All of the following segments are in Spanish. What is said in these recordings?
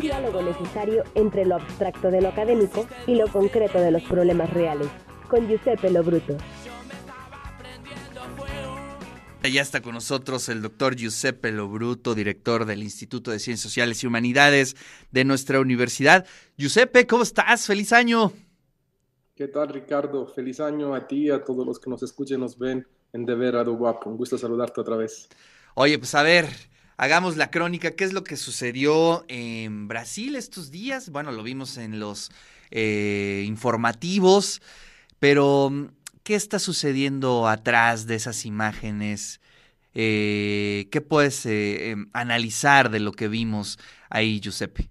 Un diálogo necesario entre lo abstracto de lo académico y lo concreto de los problemas reales. Con Giuseppe Lo Bruto. Ya está con nosotros el doctor Giuseppe Lobruto, director del Instituto de Ciencias Sociales y Humanidades de nuestra universidad. Giuseppe, ¿cómo estás? ¡Feliz año! ¿Qué tal, Ricardo? Feliz año a ti y a todos los que nos escuchen y nos ven en Deber a Guapo. Un gusto saludarte otra vez. Oye, pues a ver, hagamos la crónica. ¿Qué es lo que sucedió en Brasil estos días? Bueno, lo vimos en los eh, informativos, pero ¿qué está sucediendo atrás de esas imágenes? Eh, ¿Qué puedes eh, em, analizar de lo que vimos ahí, Giuseppe?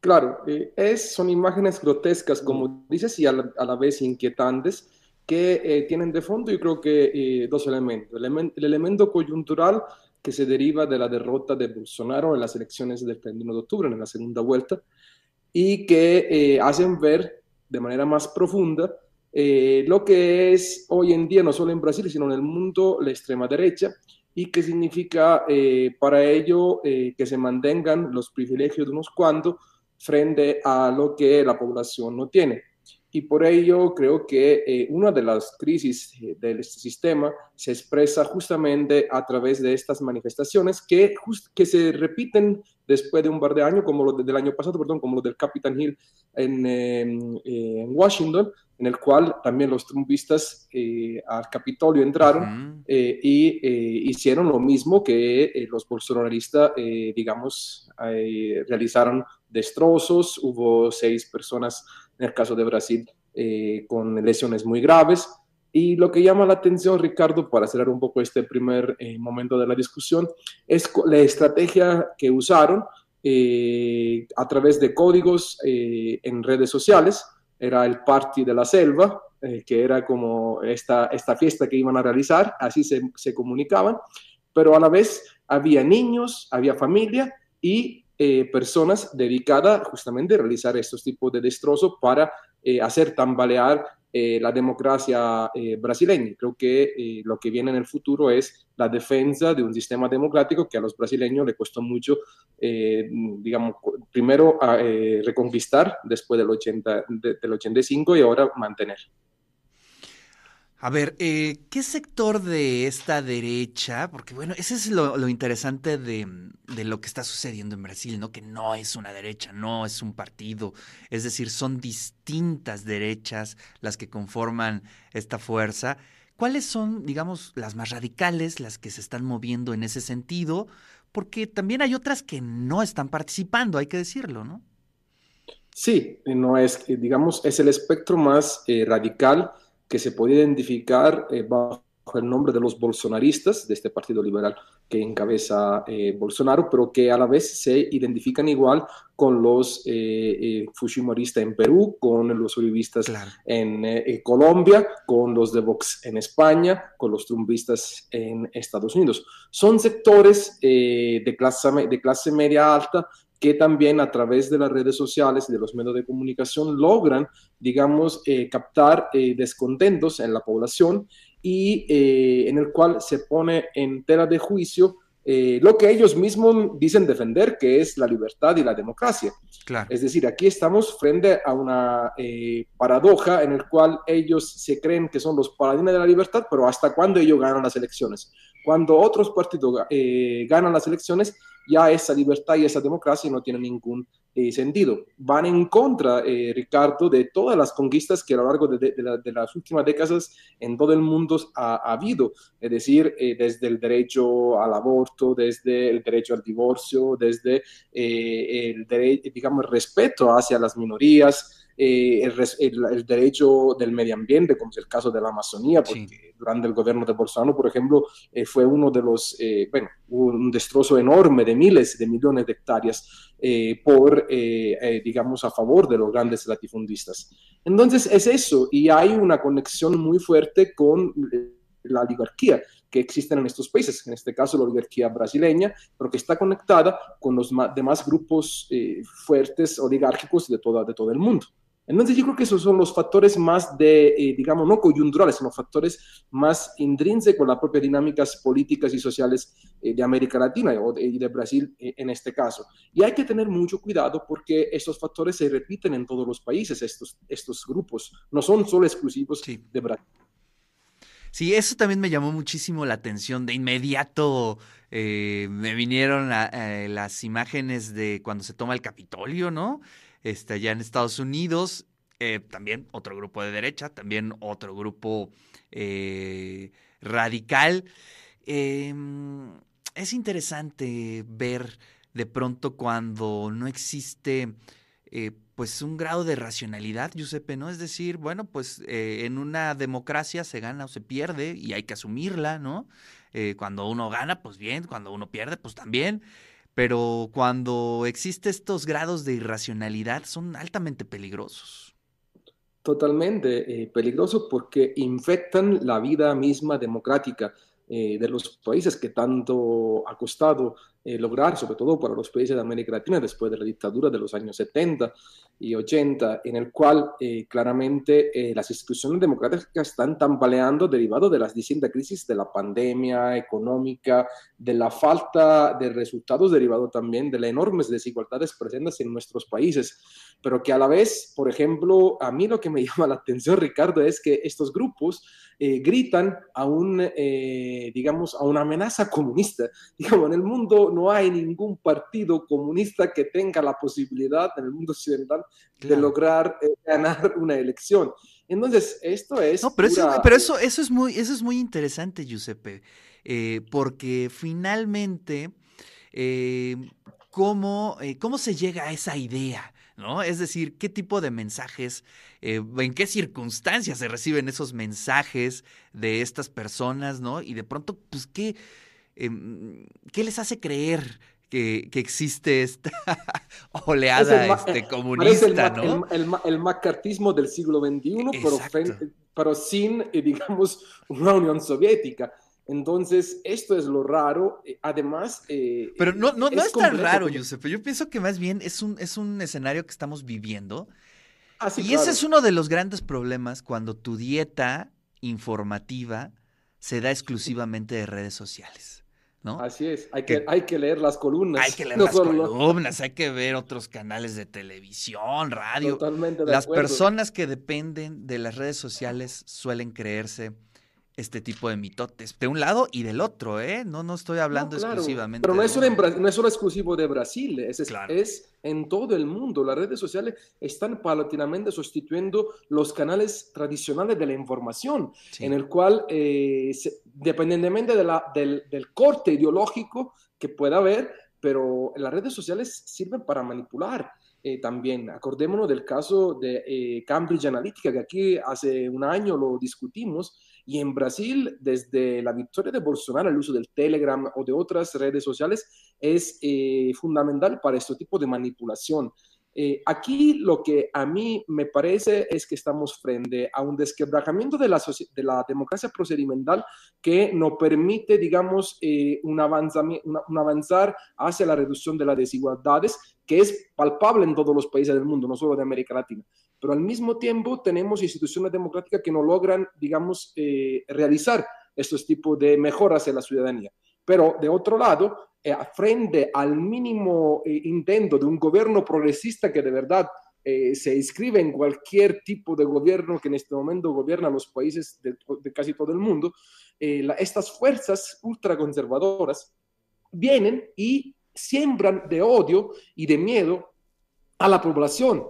Claro, es, son imágenes grotescas, como dices, y a la, vez inquietantes, que tienen de fondo, yo creo que dos elementos. el elemento coyuntural que se deriva de la derrota de Bolsonaro en las elecciones del 31 de octubre, en la segunda vuelta, y que eh, hacen ver de manera más profunda eh, lo que es hoy en día, no solo en Brasil, sino en el mundo, la extrema derecha, y qué significa eh, para ello que se mantengan los privilegios de unos cuantos frente a lo que la población no tiene y por ello creo que eh, una de las crisis eh, del sistema se expresa justamente a través de estas manifestaciones que, que se repiten después de un par de años, como lo del año pasado, perdón, como lo del Capitán Hill en, em, eh, en, Washington, en el cual también los trumpistas al Capitolio entraron y hicieron lo mismo que los bolsonaristas, digamos, realizaron destrozos, hubo seis personas en el caso de Brasil, eh, con lesiones muy graves. Y lo que llama la atención, Ricardo, para cerrar un poco este primer eh, momento de la discusión, es la estrategia que usaron eh, a través de códigos en redes sociales. Era el Party de la Selva, que era como esta, esta fiesta que iban a realizar, así se, se comunicaban, pero a la vez había niños, había familia y eh, personas dedicadas justamente a realizar estos tipos de destrozos para eh, hacer tambalear eh, la democracia brasileña. Creo que lo que viene en el futuro es la defensa de un sistema democrático que a los brasileños le costó mucho, digamos, primero reconquistar después del, 80, del 85 y ahora mantener. A ver, eh, ¿qué sector de esta derecha? Porque bueno, ese es lo, interesante de, lo que está sucediendo en Brasil, ¿no? Que no es una derecha, no es un partido. Es decir, son distintas derechas las que conforman esta fuerza. ¿Cuáles son, digamos, las más radicales, las que se están moviendo en ese sentido? Porque también hay otras que no están participando, hay que decirlo, ¿no? Sí, no es, digamos, es el espectro más eh, radical que se podía identificar eh, bajo el nombre de los bolsonaristas, de este partido liberal que encabeza eh, Bolsonaro, pero que a la vez se identifican igual con los eh, Fujimoristas en Perú, con los uribistas en Colombia, con los de Vox en España, con los trumpistas en Estados Unidos. Son sectores de, clase, de clase media alta que también a través de las redes sociales y de los medios de comunicación logran, digamos, eh, captar eh, descontentos en la población y eh, en el cual se pone en tela de juicio lo que ellos mismos dicen defender, que es la libertad y la democracia. Es decir, aquí estamos frente a una paradoja en el cual ellos se creen que son los paladines de la libertad, pero ¿hasta cuándo ellos ganan las elecciones? Cuando otros partidos ganan las elecciones, ya esa libertad y esa democracia no tienen ningún eh, sentido. Van en contra, eh, Ricardo, de todas las conquistas que a lo largo de, las últimas décadas en todo el mundo ha, habido, es decir, eh, desde el derecho al aborto, desde el derecho al divorcio, desde el, derecho, digamos, respeto hacia las minorías, eh, el, derecho del medio ambiente, como es el caso de la Amazonía, porque durante el gobierno de Bolsonaro, por ejemplo, eh, fue uno de los, eh, bueno, un destrozo enorme de miles de millones de hectáreas por, digamos, a favor de los grandes latifundistas. Entonces es eso, y hay una conexión muy fuerte con la oligarquía que existen en estos países, en este caso la oligarquía brasileña, pero que está conectada con los demás grupos fuertes oligárquicos de, toda, de todo el mundo. Entonces yo creo que esos son los factores más de, eh, digamos, no coyunturales, sino factores más intrínsecos a las propias dinámicas políticas y sociales eh, de América Latina y de Brasil eh, en este caso. Y hay que tener mucho cuidado porque estos factores se repiten en todos los países, estos, estos grupos, no son solo exclusivos de Brasil. Sí, eso también me llamó muchísimo la atención. De inmediato me vinieron las imágenes de cuando se toma el Capitolio, ¿no? Este, allá en Estados Unidos, eh, también otro grupo de derecha, también otro grupo eh, radical. Em, es interesante ver de pronto cuando no existe eh, pues un grado de racionalidad, Giuseppe, ¿no? Es decir, bueno, pues en una democracia se gana o se pierde y hay que asumirla, ¿no? cuando uno gana, pues bien, cuando uno pierde, pues también pero cuando existen estos grados de irracionalidad son altamente peligrosos. Totalmente eh, peligrosos porque infectan la vida misma democrática eh, de los países que tanto ha costado eh, lograr, sobre todo para los países de América Latina después de la dictadura de los años 70 y 80, en el cual eh, claramente eh, las instituciones democráticas están tambaleando derivado de las distintas crisis de la pandemia económica, de la falta de resultados derivado también de las enormes desigualdades presentes en nuestros países, pero que a la vez, por ejemplo, a mí lo que me llama la atención, Ricardo, es que estos grupos gritan a un, digamos, a una amenaza comunista. Digamos, en el mundo no hay ningún partido comunista que tenga la posibilidad en el mundo occidental de lograr eh, ganar una elección. Entonces, esto es... No, pero, eso, pero eso, eso, es muy, eso es muy interesante, Giuseppe, eh, porque finalmente, eh, ¿cómo, ¿cómo se llega a esa idea? ¿no? Es decir, qué tipo de mensajes, en qué circunstancias se reciben esos mensajes de estas personas, ¿no? Y de pronto, pues, ¿qué, Em, ¿qué les hace creer que, existe esta oleada este, comunista, el, ¿no? El, macartismo del siglo XXI, pero, sin, eh, digamos, una Unión Soviética. Entonces, esto es lo raro. Eh, además. Eh, pero no, no, es, tan raro, Giuseppe. Yo pienso que más bien es un, es un escenario que estamos viviendo. Ah, y ese es uno de los grandes problemas cuando tu dieta informativa se da exclusivamente de redes sociales. Así es, hay que, hay que leer las columnas. Hay que leer las columnas, hay que ver otros canales de televisión, radio. Totalmente de Las personas que dependen de las redes sociales suelen creerse este tipo de mitotes, de un lado y del otro, ¿eh? No, no estoy hablando exclusivamente. Pero no es, solo no es solo exclusivo de Brasil, es, es, en todo el mundo. Las redes sociales están paulatinamente sustituyendo los canales tradicionales de la información, en el cual, eh, dependientemente de la, del, del corte ideológico que pueda haber, pero las redes sociales sirven para manipular. Eh, también. Acordémonos del caso de eh, Cambridge Analytica, que aquí hace un año lo discutimos, y en Brasil, desde la victoria de Bolsonaro, el uso del Telegram o de otras redes sociales es eh, fundamental para este tipo de manipulación. Eh, aquí lo que a mí me parece es que estamos frente a un desquebrajamiento de la, de la democracia procedimental que nos permite, digamos, eh, un, un avanzar hacia la reducción de las desigualdades, que es palpable en todos los países del mundo, no solo de América Latina pero al mismo tiempo tenemos instituciones democráticas que no logran, digamos, eh, realizar estos tipos de mejoras en la ciudadanía. Pero de otro lado, eh, frente al mínimo eh, intento de un gobierno progresista que de verdad se inscribe en cualquier tipo de gobierno que en este momento gobierna los países de, casi todo el mundo, estas fuerzas ultraconservadoras vienen y siembran de odio y de miedo a la población.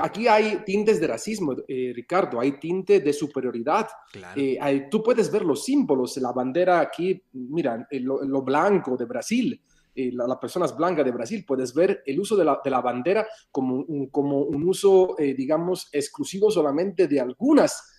Aquí hay tintes de racismo, eh, Ricardo, hay tintes de superioridad. Eh, tú puedes ver los símbolos, la bandera aquí, mira, eh, lo, blanco de Brasil, las personas blancas de Brasil, puedes ver el uso de la, de la bandera como un, como un uso, digamos, exclusivo solamente de algunas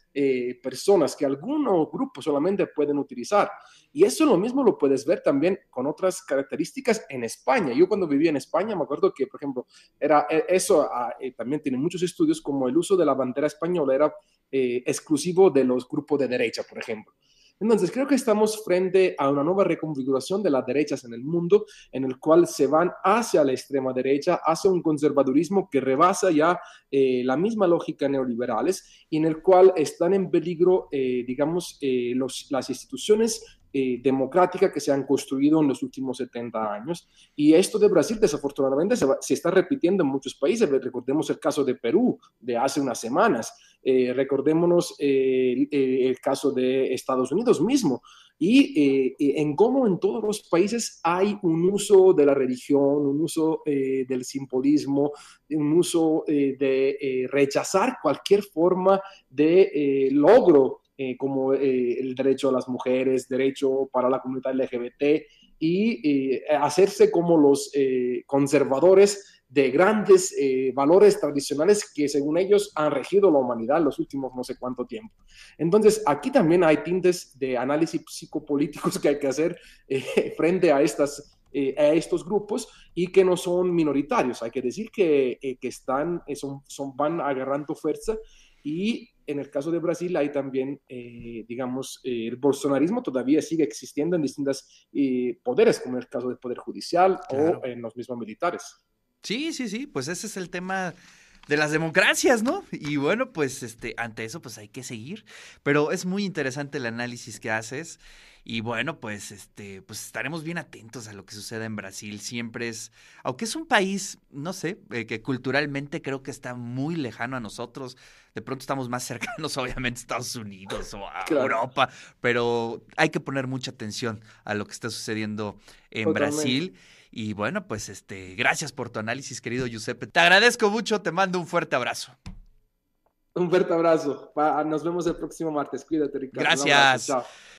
personas que algunos grupos solamente pueden utilizar. Y eso lo mismo lo puedes ver también con otras características en España. Yo cuando vivía en España me acuerdo que, por ejemplo, era eh, eso ah, eh, también tiene muchos estudios como el uso de la bandera española era exclusivo de los grupos de derecha, por ejemplo. Entonces, creo que estamos frente a una nueva reconfiguración de las derechas en el mundo, en el cual se van hacia la extrema derecha, hacia un conservadurismo que rebasa ya eh, la misma lógica neoliberales y en el cual están en peligro, eh, digamos, eh, los, las instituciones democráticas que se han construido en los últimos 70 años. Y esto de Brasil, desafortunadamente, se, se, está repitiendo en muchos países. Recordemos el caso de Perú de hace unas semanas. Eh, recordémonos eh, el caso de Estados Unidos mismo y eh, en cómo en todos los países hay un uso de la religión, un uso del simbolismo, un uso de rechazar cualquier forma de logro como el derecho a las mujeres, derecho para la comunidad LGBT y hacerse como los conservadores de grandes eh, valores tradicionales que según ellos han regido la humanidad los últimos no sé cuánto tiempo. Entonces, aquí también hay tintes de análisis psicopolíticos que hay que hacer eh, frente a, estas, eh, a estos grupos y que no son minoritarios. Hay que decir que, que están, son, son, van agarrando fuerza y en el caso de Brasil hay también, digamos, el bolsonarismo todavía sigue existiendo en distintos poderes, como en el caso del Poder Judicial o en los mismos militares. Sí, sí, sí, pues ese es el tema de las democracias, ¿no? Y bueno, pues este, ante eso pues hay que seguir, pero es muy interesante el análisis que haces y bueno, pues este, pues estaremos bien atentos a lo que suceda en Brasil. Siempre es, aunque es un país, no sé, eh, que culturalmente creo que está muy lejano a nosotros. De pronto estamos más cercanos, obviamente, a Estados Unidos o a Europa, pero hay que poner mucha atención a lo que está sucediendo en Brasil. Y bueno, pues este, gracias por tu análisis, querido Giuseppe. Te agradezco mucho, te mando un fuerte abrazo. Un fuerte abrazo. Nos vemos el próximo martes. Cuídate, Ricardo. Gracias.